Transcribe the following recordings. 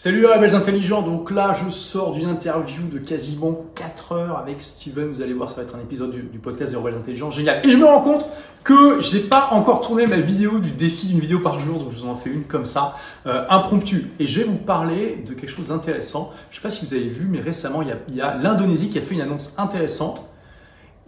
Salut les rebelles intelligents, donc là je sors d'une interview de quasiment 4 heures avec Steven, vous allez voir ça va être un épisode du, podcast des rebelles intelligents, génial. Et je me rends compte que j'ai pas encore tourné ma vidéo du défi d'une vidéo par jour, donc je vous en fais une comme ça, euh, impromptue. Et je vais vous parler de quelque chose d'intéressant, je sais pas si vous avez vu, mais récemment il y a, il y a l'Indonésie qui a fait une annonce intéressante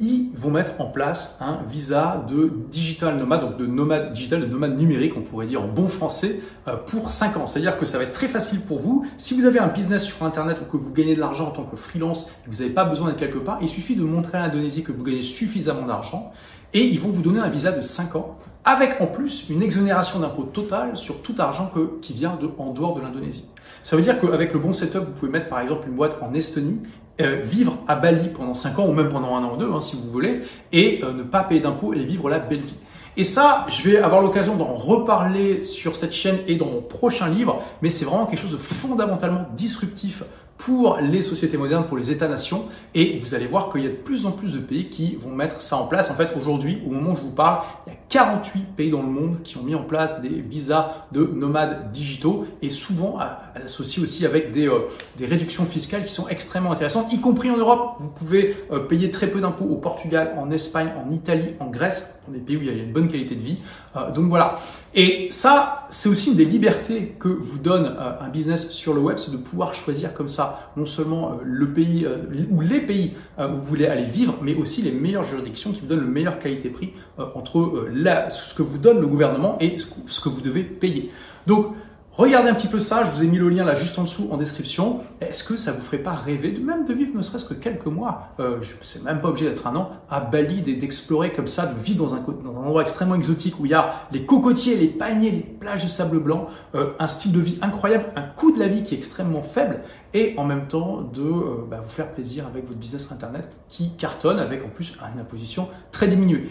ils vont mettre en place un visa de digital nomade, donc de nomade digital, de nomade numérique, on pourrait dire en bon français, euh, pour 5 ans. C'est-à-dire que ça va être très facile pour vous. Si vous avez un business sur Internet ou que vous gagnez de l'argent en tant que freelance et que vous n'avez pas besoin d'être quelque part, il suffit de montrer à l'Indonésie que vous gagnez suffisamment d'argent et ils vont vous donner un visa de 5 ans avec en plus une exonération d'impôt totale sur tout argent qui vient en dehors de l'Indonésie. Ça veut dire qu'avec le bon setup, vous pouvez mettre par exemple une boîte en Estonie euh, vivre à Bali pendant 5 ans ou même pendant un an ou deux hein, si vous voulez et euh, ne pas payer d'impôts et vivre la belle vie. Et ça, je vais avoir l'occasion d'en reparler sur cette chaîne et dans mon prochain livre, mais c'est vraiment quelque chose de fondamentalement disruptif pour les sociétés modernes, pour les États-nations. Et vous allez voir qu'il y a de plus en plus de pays qui vont mettre ça en place. En fait, aujourd'hui, au moment où je vous parle, il y a 48 pays dans le monde qui ont mis en place des visas de nomades digitaux et souvent associés aussi avec des, euh, des réductions fiscales qui sont extrêmement intéressantes, y compris en Europe. Vous pouvez euh, payer très peu d'impôts au Portugal, en Espagne, en Italie, en Grèce, dans des pays où il y a une bonne qualité de vie. Euh, donc voilà. Et ça, c'est aussi une des libertés que vous donne un business sur le web, c'est de pouvoir choisir comme ça non seulement le pays ou les pays où vous voulez aller vivre, mais aussi les meilleures juridictions qui vous donnent le meilleur qualité-prix entre ce que vous donne le gouvernement et ce que vous devez payer. Donc, Regardez un petit peu ça, je vous ai mis le lien là juste en dessous en description. Est-ce que ça vous ferait pas rêver de même de vivre ne serait-ce que quelques mois euh, C'est même pas obligé d'être un an à Bali et d'explorer comme ça, de vivre dans un, endroit extrêmement exotique où il y a les cocotiers, les palmiers, les plages de sable blanc, euh, un style de vie incroyable, un coût de la vie qui est extrêmement faible et en même temps de euh, bah, vous faire plaisir avec votre business internet qui cartonne avec en plus une imposition très diminuée.